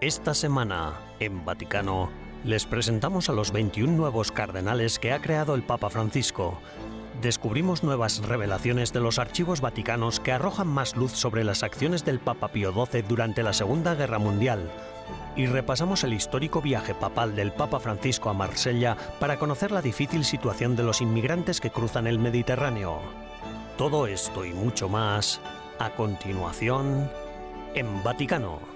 Esta semana, en Vaticano, les presentamos a los 21 nuevos cardenales que ha creado el Papa Francisco. Descubrimos nuevas revelaciones de los archivos vaticanos que arrojan más luz sobre las acciones del Papa Pío XII durante la Segunda Guerra Mundial. Y repasamos el histórico viaje papal del Papa Francisco a Marsella para conocer la difícil situación de los inmigrantes que cruzan el Mediterráneo. Todo esto y mucho más, a continuación, en Vaticano.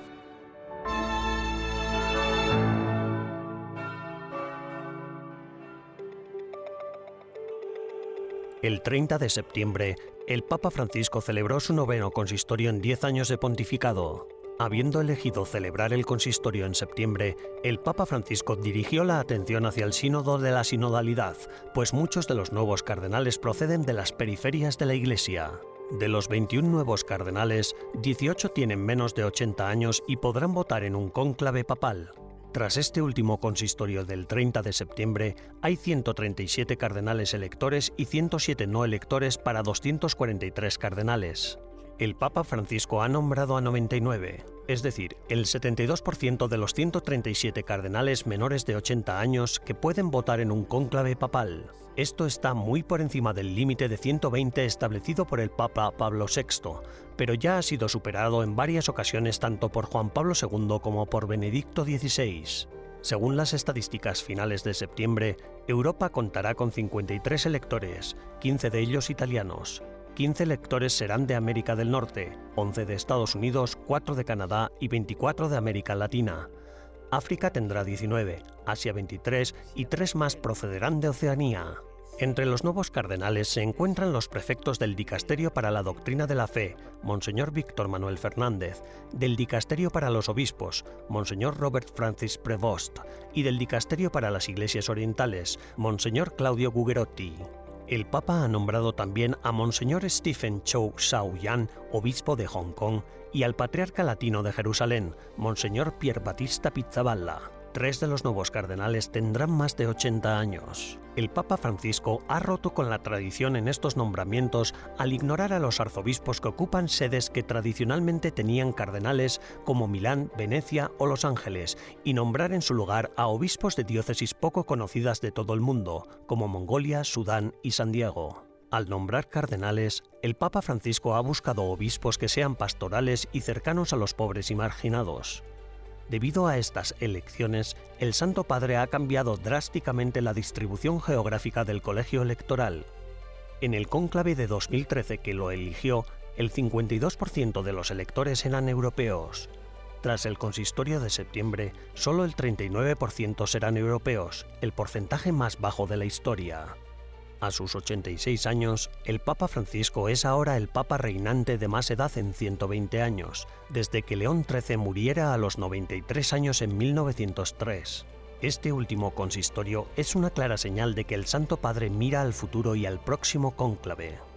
El 30 de septiembre, el Papa Francisco celebró su noveno consistorio en 10 años de pontificado. Habiendo elegido celebrar el consistorio en septiembre, el Papa Francisco dirigió la atención hacia el sínodo de la sinodalidad, pues muchos de los nuevos cardenales proceden de las periferias de la Iglesia. De los 21 nuevos cardenales, 18 tienen menos de 80 años y podrán votar en un cónclave papal. Tras este último consistorio del 30 de septiembre, hay 137 cardenales electores y 107 no electores para 243 cardenales. El Papa Francisco ha nombrado a 99, es decir, el 72% de los 137 cardenales menores de 80 años que pueden votar en un cónclave papal. Esto está muy por encima del límite de 120 establecido por el Papa Pablo VI, pero ya ha sido superado en varias ocasiones tanto por Juan Pablo II como por Benedicto XVI. Según las estadísticas finales de septiembre, Europa contará con 53 electores, 15 de ellos italianos, 15 electores serán de América del Norte, 11 de Estados Unidos, 4 de Canadá y 24 de América Latina. África tendrá 19, Asia 23 y 3 más procederán de Oceanía. Entre los nuevos cardenales se encuentran los prefectos del Dicasterio para la Doctrina de la Fe, Monseñor Víctor Manuel Fernández, del Dicasterio para los Obispos, Monseñor Robert Francis Prevost, y del Dicasterio para las Iglesias Orientales, Monseñor Claudio Gugerotti. El Papa ha nombrado también a Monseñor Stephen Chow Shao Yan, obispo de Hong Kong, y al patriarca latino de Jerusalén, Monseñor Pier Battista Pizzaballa. Tres de los nuevos cardenales tendrán más de 80 años. El Papa Francisco ha roto con la tradición en estos nombramientos al ignorar a los arzobispos que ocupan sedes que tradicionalmente tenían cardenales como Milán, Venecia o Los Ángeles y nombrar en su lugar a obispos de diócesis poco conocidas de todo el mundo, como Mongolia, Sudán y San Diego. Al nombrar cardenales, el Papa Francisco ha buscado obispos que sean pastorales y cercanos a los pobres y marginados. Debido a estas elecciones, el Santo Padre ha cambiado drásticamente la distribución geográfica del colegio electoral. En el cónclave de 2013 que lo eligió, el 52% de los electores eran europeos. Tras el consistorio de septiembre, solo el 39% serán europeos, el porcentaje más bajo de la historia. A sus 86 años, el Papa Francisco es ahora el Papa reinante de más edad en 120 años, desde que León XIII muriera a los 93 años en 1903. Este último consistorio es una clara señal de que el Santo Padre mira al futuro y al próximo cónclave.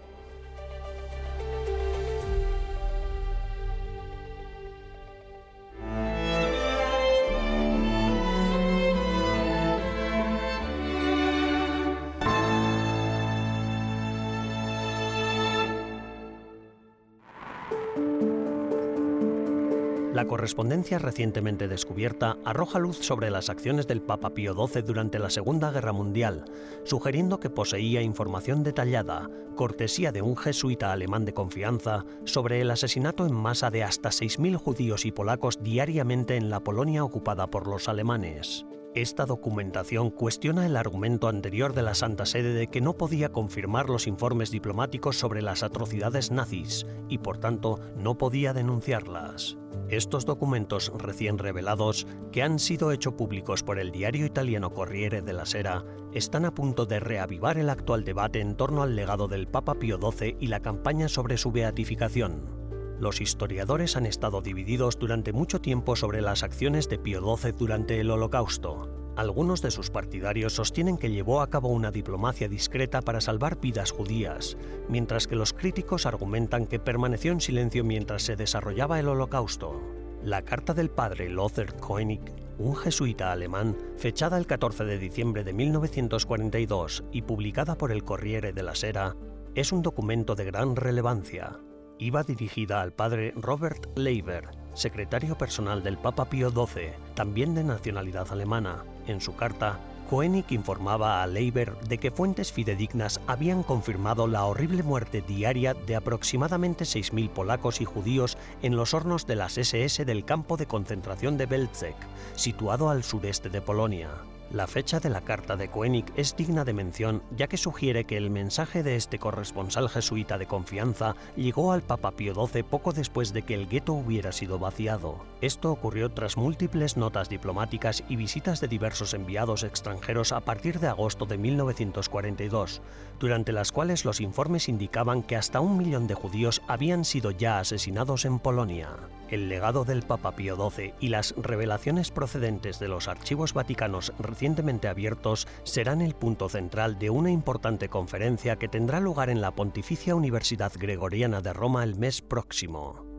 La correspondencia recientemente descubierta arroja luz sobre las acciones del Papa Pío XII durante la Segunda Guerra Mundial, sugiriendo que poseía información detallada, cortesía de un jesuita alemán de confianza, sobre el asesinato en masa de hasta 6.000 judíos y polacos diariamente en la Polonia ocupada por los alemanes. Esta documentación cuestiona el argumento anterior de la Santa Sede de que no podía confirmar los informes diplomáticos sobre las atrocidades nazis y por tanto no podía denunciarlas. Estos documentos recién revelados, que han sido hechos públicos por el diario italiano Corriere della Sera, están a punto de reavivar el actual debate en torno al legado del Papa Pío XII y la campaña sobre su beatificación. Los historiadores han estado divididos durante mucho tiempo sobre las acciones de Pío XII durante el Holocausto. Algunos de sus partidarios sostienen que llevó a cabo una diplomacia discreta para salvar vidas judías, mientras que los críticos argumentan que permaneció en silencio mientras se desarrollaba el holocausto. La carta del padre Lothar Koenig, un jesuita alemán, fechada el 14 de diciembre de 1942 y publicada por el Corriere della Sera, es un documento de gran relevancia. Iba dirigida al padre Robert Leiber, secretario personal del Papa Pío XII, también de nacionalidad alemana. En su carta, Koenig informaba a Leiber de que fuentes fidedignas habían confirmado la horrible muerte diaria de aproximadamente 6.000 polacos y judíos en los hornos de las SS del campo de concentración de Belzec, situado al sureste de Polonia. La fecha de la carta de Koenig es digna de mención ya que sugiere que el mensaje de este corresponsal jesuita de confianza llegó al Papa Pío XII poco después de que el gueto hubiera sido vaciado. Esto ocurrió tras múltiples notas diplomáticas y visitas de diversos enviados extranjeros a partir de agosto de 1942, durante las cuales los informes indicaban que hasta un millón de judíos habían sido ya asesinados en Polonia el legado del Papa Pío XII y las revelaciones procedentes de los archivos vaticanos recientemente abiertos serán el punto central de una importante conferencia que tendrá lugar en la Pontificia Universidad Gregoriana de Roma el mes próximo.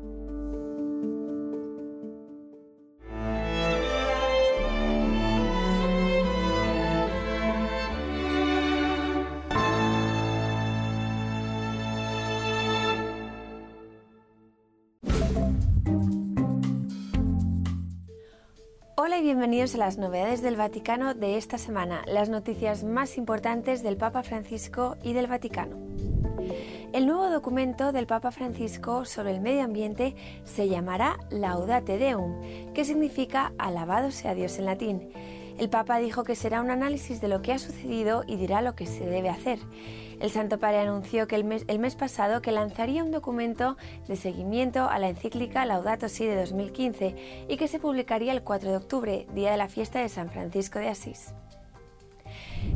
A las novedades del Vaticano de esta semana, las noticias más importantes del Papa Francisco y del Vaticano. El nuevo documento del Papa Francisco sobre el medio ambiente se llamará Laudate Deum, que significa alabado sea Dios en latín. El Papa dijo que será un análisis de lo que ha sucedido y dirá lo que se debe hacer. El Santo Padre anunció que el mes, el mes pasado que lanzaría un documento de seguimiento a la encíclica Laudato Si de 2015 y que se publicaría el 4 de octubre, día de la fiesta de San Francisco de Asís.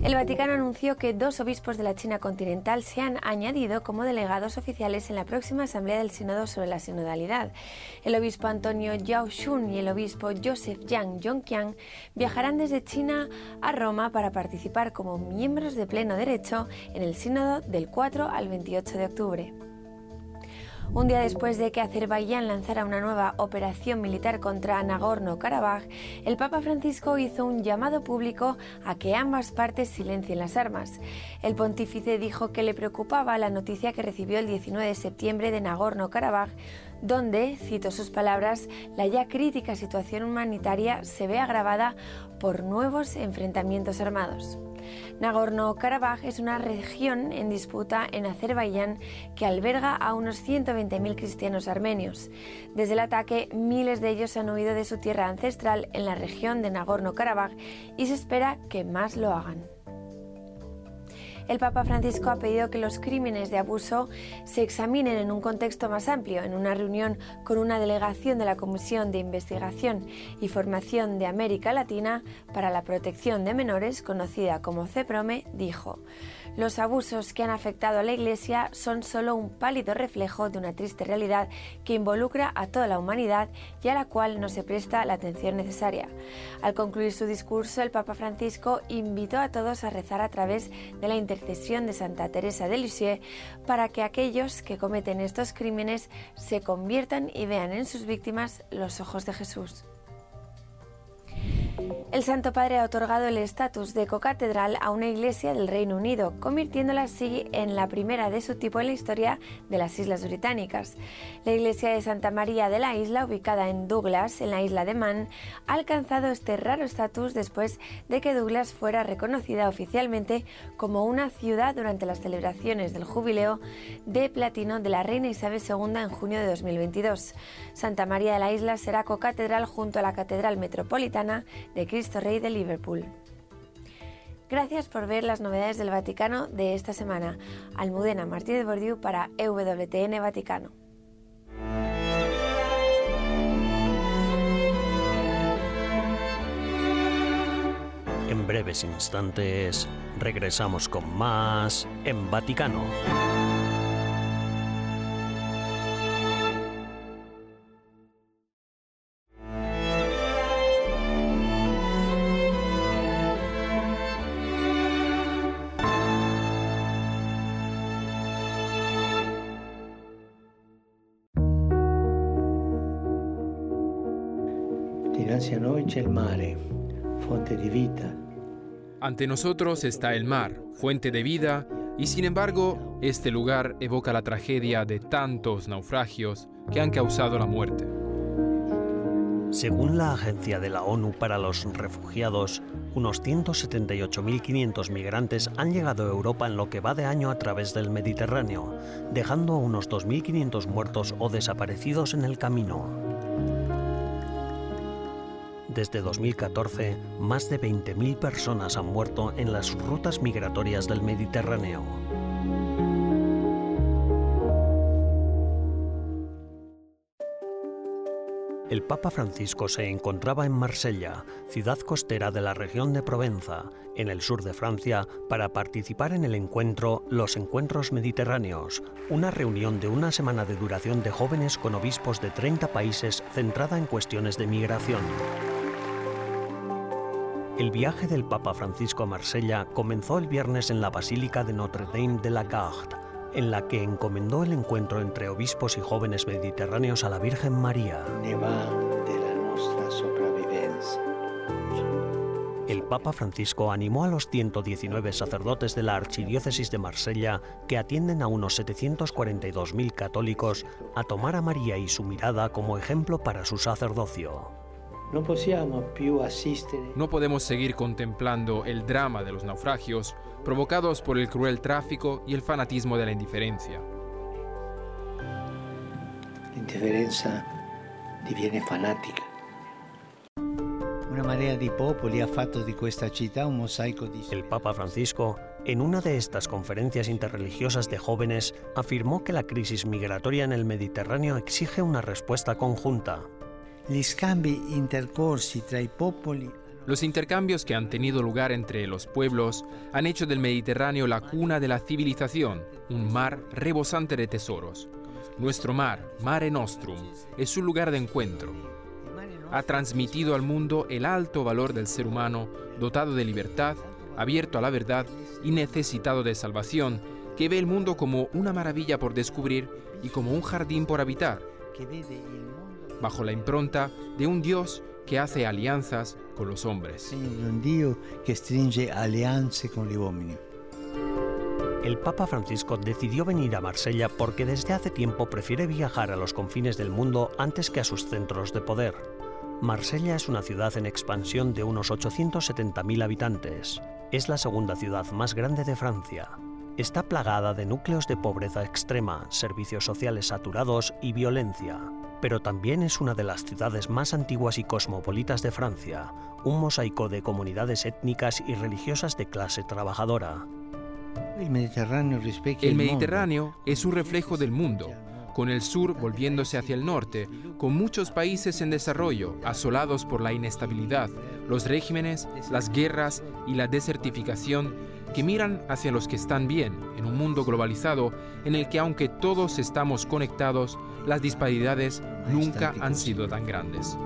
El Vaticano anunció que dos obispos de la China continental se han añadido como delegados oficiales en la próxima Asamblea del Sínodo sobre la Sinodalidad. El obispo Antonio Yao Shun y el obispo Joseph Yang Yongqiang viajarán desde China a Roma para participar como miembros de pleno derecho en el Sínodo del 4 al 28 de octubre. Un día después de que Azerbaiyán lanzara una nueva operación militar contra Nagorno-Karabaj, el Papa Francisco hizo un llamado público a que ambas partes silencien las armas. El pontífice dijo que le preocupaba la noticia que recibió el 19 de septiembre de Nagorno-Karabaj, donde, cito sus palabras, la ya crítica situación humanitaria se ve agravada por nuevos enfrentamientos armados. Nagorno-Karabaj es una región en disputa en Azerbaiyán que alberga a unos 120.000 cristianos armenios. Desde el ataque, miles de ellos han huido de su tierra ancestral en la región de Nagorno-Karabaj y se espera que más lo hagan el Papa Francisco ha pedido que los crímenes de abuso se examinen en un contexto más amplio. En una reunión con una delegación de la Comisión de Investigación y Formación de América Latina para la Protección de Menores, conocida como CEPROME, dijo, los abusos que han afectado a la Iglesia son solo un pálido reflejo de una triste realidad que involucra a toda la humanidad y a la cual no se presta la atención necesaria. Al concluir su discurso, el Papa Francisco invitó a todos a rezar a través de la intercesión de Santa Teresa de Lisieux para que aquellos que cometen estos crímenes se conviertan y vean en sus víctimas los ojos de Jesús. El Santo Padre ha otorgado el estatus de cocatedral a una iglesia del Reino Unido, convirtiéndola así en la primera de su tipo en la historia de las Islas Británicas. La iglesia de Santa María de la Isla, ubicada en Douglas, en la isla de Man, ha alcanzado este raro estatus después de que Douglas fuera reconocida oficialmente como una ciudad durante las celebraciones del jubileo de platino de la reina Isabel II en junio de 2022. Santa María de la Isla será cocatedral junto a la Catedral Metropolitana de Cristo Rey de Liverpool. Gracias por ver las novedades del Vaticano de esta semana. Almudena Martínez Bordiú para EWTN Vaticano. En breves instantes regresamos con más en Vaticano. Dinanzi a noi c'è il mare, fonte di vita. Ante nosotros está el mar, fuente de vida, y sin embargo, este lugar evoca la tragedia de tantos naufragios que han causado la muerte. Según la Agencia de la ONU para los Refugiados, unos 178.500 migrantes han llegado a Europa en lo que va de año a través del Mediterráneo, dejando a unos 2.500 muertos o desaparecidos en el camino. Desde 2014, más de 20.000 personas han muerto en las rutas migratorias del Mediterráneo. El Papa Francisco se encontraba en Marsella, ciudad costera de la región de Provenza, en el sur de Francia, para participar en el encuentro Los Encuentros Mediterráneos, una reunión de una semana de duración de jóvenes con obispos de 30 países centrada en cuestiones de migración. El viaje del Papa Francisco a Marsella comenzó el viernes en la Basílica de Notre-Dame de la Garde, en la que encomendó el encuentro entre obispos y jóvenes mediterráneos a la Virgen María. El Papa Francisco animó a los 119 sacerdotes de la Archidiócesis de Marsella, que atienden a unos 742.000 católicos, a tomar a María y su mirada como ejemplo para su sacerdocio. No No podemos seguir contemplando el drama de los naufragios provocados por el cruel tráfico y el fanatismo de la indiferencia. La indiferencia diviene fanática. Una marea di popoli ha fatto di questa città un mosaico di... El Papa Francisco, en una de estas conferencias interreligiosas de jóvenes, afirmó que la crisis migratoria en el Mediterráneo exige una respuesta conjunta. Los intercambios que han tenido lugar entre los pueblos han hecho del Mediterráneo la cuna de la civilización, un mar rebosante de tesoros. Nuestro mar, Mare Nostrum, es un lugar de encuentro. Ha transmitido al mundo el alto valor del ser humano, dotado de libertad, abierto a la verdad y necesitado de salvación, que ve el mundo como una maravilla por descubrir y como un jardín por habitar bajo la impronta de un Dios que hace alianzas con los hombres. Un Dios que stringe alianze con los hombres. El Papa Francisco decidió venir a Marsella porque desde hace tiempo prefiere viajar a los confines del mundo antes que a sus centros de poder. Marsella es una ciudad en expansión de unos 870.000 habitantes. Es la segunda ciudad más grande de Francia. Está plagada de núcleos de pobreza extrema, servicios sociales saturados y violencia pero también es una de las ciudades más antiguas y cosmopolitas de Francia, un mosaico de comunidades étnicas y religiosas de clase trabajadora. El Mediterráneo, el Mediterráneo es un reflejo del mundo, con el sur volviéndose hacia el norte, con muchos países en desarrollo, asolados por la inestabilidad, los regímenes, las guerras y la desertificación que miran hacia los que están bien en un mundo globalizado en el que aunque todos estamos conectados, las disparidades nunca han sido tan grandes.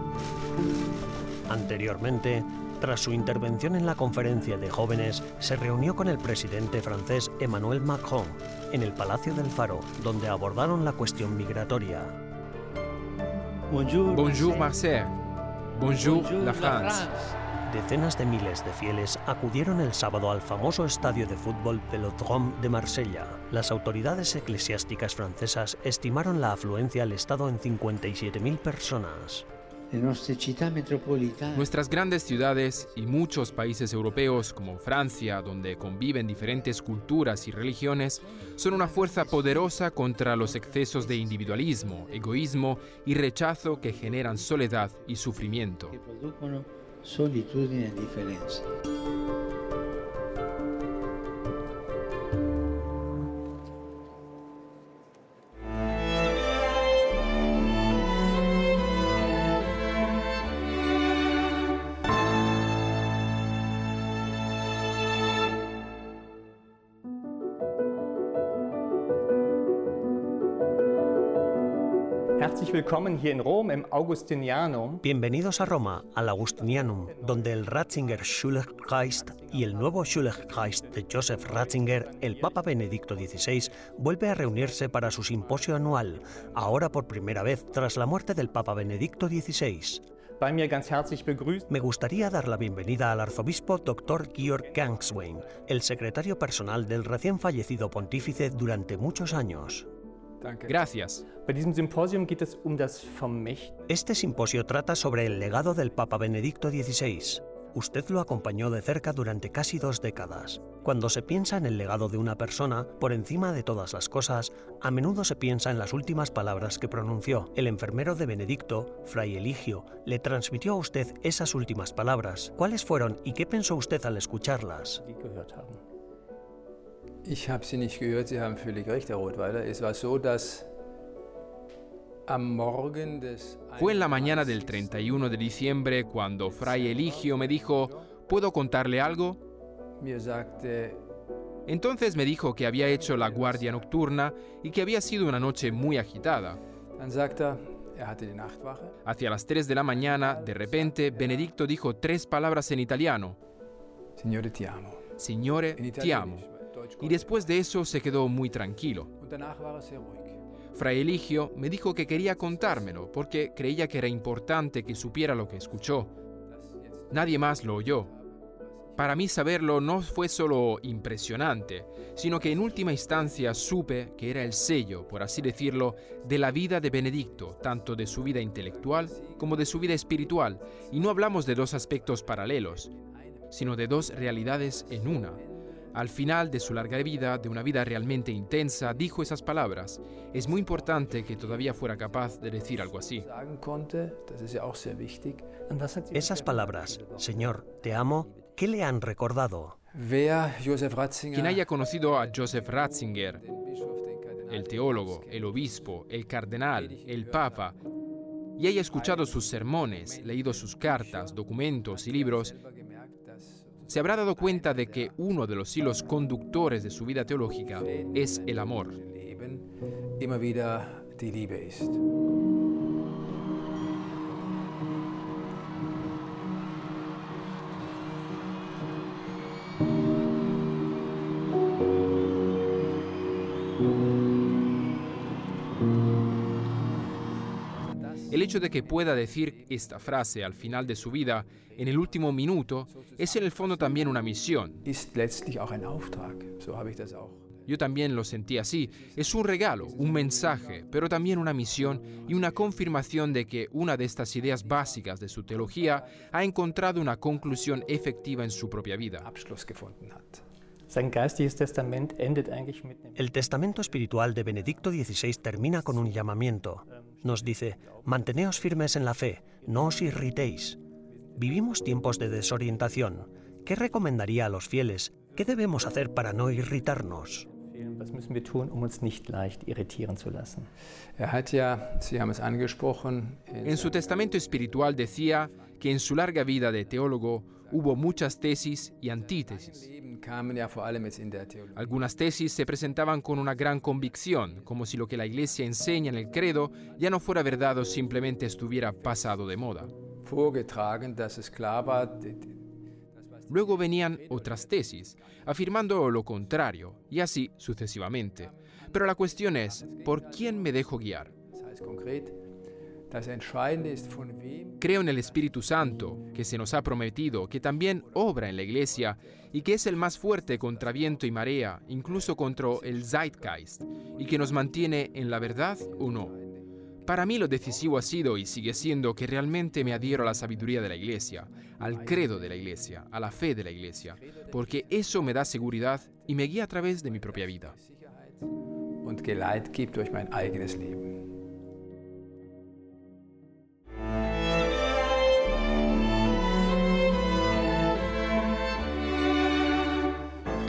Anteriormente, tras su intervención en la conferencia de jóvenes, se reunió con el presidente francés Emmanuel Macron en el Palacio del Faro, donde abordaron la cuestión migratoria. Bonjour Marseille. Bonjour la France. Decenas de miles de fieles acudieron el sábado al famoso estadio de fútbol Velodrome de Marsella. Las autoridades eclesiásticas francesas estimaron la afluencia al estado en 57.000 personas. Nuestras grandes ciudades y muchos países europeos como Francia, donde conviven diferentes culturas y religiones, son una fuerza poderosa contra los excesos de individualismo, egoísmo y rechazo que generan soledad y sufrimiento solitudine e differenza. Bienvenidos a Roma, al Augustinianum, donde el Ratzinger Schulkreis y el nuevo Schulkreis de Joseph Ratzinger, el Papa Benedicto XVI, vuelve a reunirse para su simposio anual, ahora por primera vez tras la muerte del Papa Benedicto XVI. Me gustaría dar la bienvenida al arzobispo Dr. Georg Gangswein, el secretario personal del recién fallecido pontífice durante muchos años. Gracias. Um este simposio trata sobre el legado del Papa Benedicto XVI. Usted lo acompañó de cerca durante casi dos décadas. Cuando se piensa en el legado de una persona, por encima de todas las cosas, a menudo se piensa en las últimas palabras que pronunció. El enfermero de Benedicto, Fray Eligio, le transmitió a usted esas últimas palabras. ¿Cuáles fueron y qué pensó usted al escucharlas? Ich habe sie nicht gehört, Sie haben völlig recht, Herr Rothweiler. Es war so, dass Fue en la mañana del 31 de diciembre cuando Fray Eligio me dijo, ¿puedo contarle algo? Entonces me dijo que había hecho la guardia nocturna y que había sido una noche muy agitada. Er Hacia las 3 de la mañana, de repente, Benedicto dijo tres palabras en italiano. Signore ti amo. Signore ti amo. Y después de eso se quedó muy tranquilo. Fray Eligio me dijo que quería contármelo porque creía que era importante que supiera lo que escuchó. Nadie más lo oyó. Para mí saberlo no fue solo impresionante, sino que en última instancia supe que era el sello, por así decirlo, de la vida de Benedicto, tanto de su vida intelectual como de su vida espiritual, y no hablamos de dos aspectos paralelos, sino de dos realidades en una. Al final de su larga vida, de una vida realmente intensa, dijo esas palabras. Es muy importante que todavía fuera capaz de decir algo así. Esas palabras, Señor, te amo, ¿qué le han recordado? Quien haya conocido a Joseph Ratzinger, el teólogo, el obispo, el cardenal, el papa, y haya escuchado sus sermones, leído sus cartas, documentos y libros, se habrá dado cuenta de que uno de los hilos conductores de su vida teológica es el amor. Hecho de que pueda decir esta frase al final de su vida, en el último minuto, es en el fondo también una misión. Yo también lo sentí así. Es un regalo, un mensaje, pero también una misión y una confirmación de que una de estas ideas básicas de su teología ha encontrado una conclusión efectiva en su propia vida. El testamento espiritual de Benedicto XVI termina con un llamamiento. Nos dice, manteneos firmes en la fe, no os irritéis. Vivimos tiempos de desorientación. ¿Qué recomendaría a los fieles? ¿Qué debemos hacer para no irritarnos? En su testamento espiritual decía que en su larga vida de teólogo hubo muchas tesis y antítesis. Algunas tesis se presentaban con una gran convicción, como si lo que la Iglesia enseña en el credo ya no fuera verdad o simplemente estuviera pasado de moda. Luego venían otras tesis, afirmando lo contrario, y así sucesivamente. Pero la cuestión es, ¿por quién me dejo guiar? Creo en el Espíritu Santo, que se nos ha prometido, que también obra en la Iglesia y que es el más fuerte contra viento y marea, incluso contra el Zeitgeist, y que nos mantiene en la verdad o no. Para mí lo decisivo ha sido y sigue siendo que realmente me adhiero a la sabiduría de la Iglesia, al credo de la Iglesia, a la fe de la Iglesia, porque eso me da seguridad y me guía a través de mi propia vida.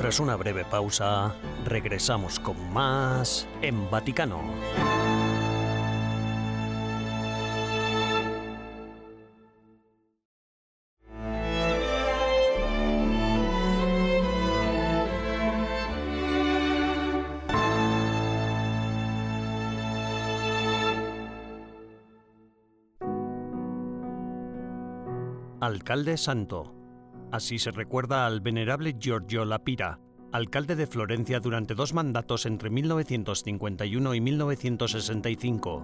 Tras una breve pausa, regresamos con más en Vaticano. Alcalde Santo Así se recuerda al venerable Giorgio Lapira, alcalde de Florencia durante dos mandatos entre 1951 y 1965.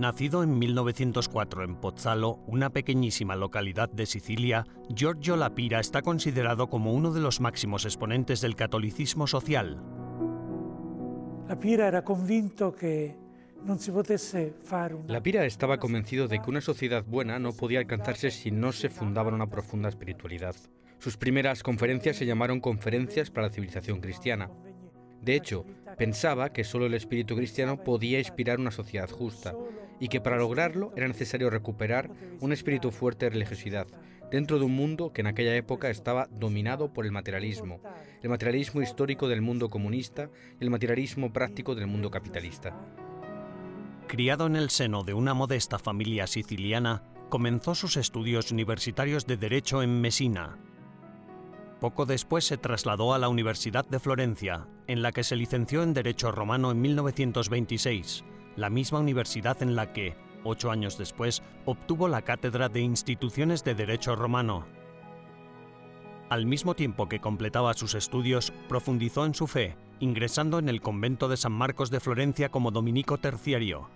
Nacido en 1904 en Pozzalo, una pequeñísima localidad de Sicilia, Giorgio Lapira está considerado como uno de los máximos exponentes del catolicismo social. Lapira era convinto que no se Lapira estaba convencido de que una sociedad buena no podía alcanzarse si no se fundaba en una profunda espiritualidad. Sus primeras conferencias se llamaron Conferencias para la Civilización Cristiana. De hecho, pensaba que solo el espíritu cristiano podía inspirar una sociedad justa y que para lograrlo era necesario recuperar un espíritu fuerte de religiosidad dentro de un mundo que en aquella época estaba dominado por el materialismo, el materialismo histórico del mundo comunista y el materialismo práctico del mundo capitalista. Criado en el seno de una modesta familia siciliana, comenzó sus estudios universitarios de Derecho en Messina. Poco después se trasladó a la Universidad de Florencia, en la que se licenció en Derecho Romano en 1926 la misma universidad en la que, ocho años después, obtuvo la cátedra de Instituciones de Derecho Romano. Al mismo tiempo que completaba sus estudios, profundizó en su fe, ingresando en el convento de San Marcos de Florencia como dominico terciario.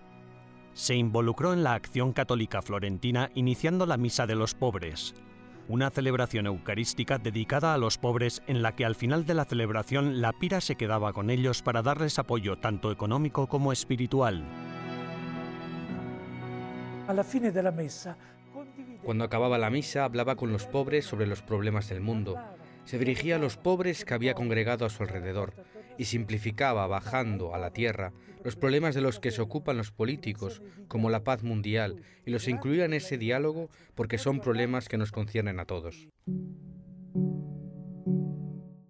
Se involucró en la acción católica florentina iniciando la Misa de los Pobres, una celebración eucarística dedicada a los pobres en la que al final de la celebración la pira se quedaba con ellos para darles apoyo tanto económico como espiritual. Cuando acababa la misa hablaba con los pobres sobre los problemas del mundo. Se dirigía a los pobres que había congregado a su alrededor y simplificaba, bajando a la tierra, los problemas de los que se ocupan los políticos, como la paz mundial, y los incluía en ese diálogo porque son problemas que nos conciernen a todos.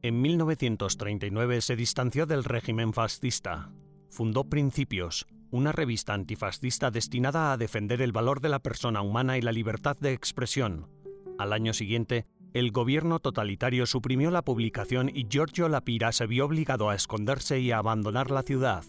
En 1939 se distanció del régimen fascista. Fundó Principios, una revista antifascista destinada a defender el valor de la persona humana y la libertad de expresión. Al año siguiente, el gobierno totalitario suprimió la publicación y Giorgio Lapira se vio obligado a esconderse y a abandonar la ciudad.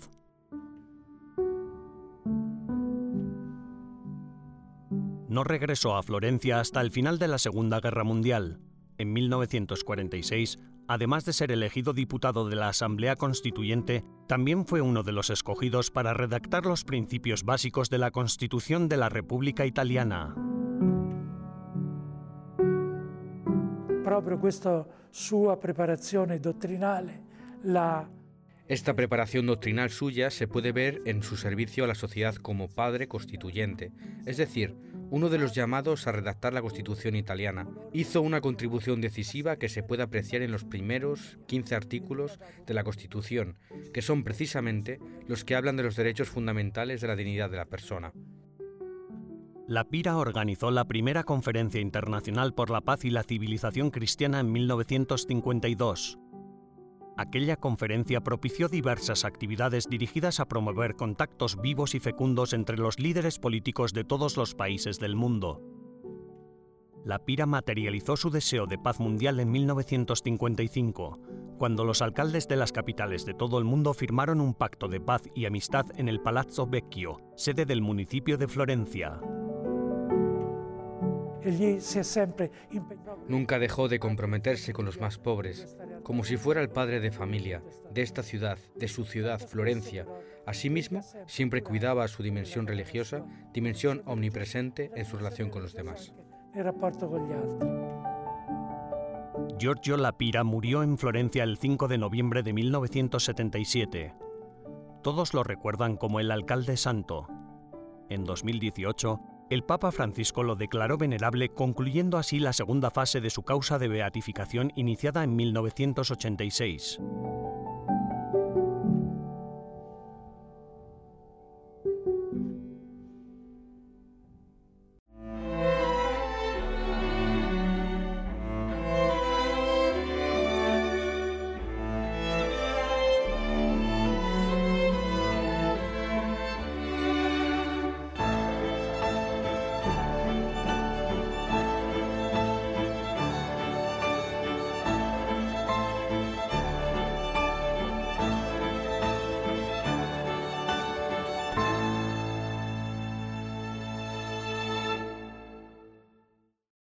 No regresó a Florencia hasta el final de la Segunda Guerra Mundial. En 1946, además de ser elegido diputado de la Asamblea Constituyente, también fue uno de los escogidos para redactar los principios básicos de la Constitución de la República Italiana. Esta preparación doctrinal suya se puede ver en su servicio a la sociedad como padre constituyente, es decir, uno de los llamados a redactar la Constitución italiana. Hizo una contribución decisiva que se puede apreciar en los primeros 15 artículos de la Constitución, que son precisamente los que hablan de los derechos fundamentales de la dignidad de la persona. La Pira organizó la primera conferencia internacional por la paz y la civilización cristiana en 1952. Aquella conferencia propició diversas actividades dirigidas a promover contactos vivos y fecundos entre los líderes políticos de todos los países del mundo. La Pira materializó su deseo de paz mundial en 1955, cuando los alcaldes de las capitales de todo el mundo firmaron un pacto de paz y amistad en el Palazzo Vecchio, sede del municipio de Florencia. Nunca dejó de comprometerse con los más pobres, como si fuera el padre de familia de esta ciudad, de su ciudad, Florencia. Asimismo, siempre cuidaba su dimensión religiosa, dimensión omnipresente en su relación con los demás. Giorgio Lapira murió en Florencia el 5 de noviembre de 1977. Todos lo recuerdan como el alcalde santo. En 2018, el Papa Francisco lo declaró venerable, concluyendo así la segunda fase de su causa de beatificación iniciada en 1986.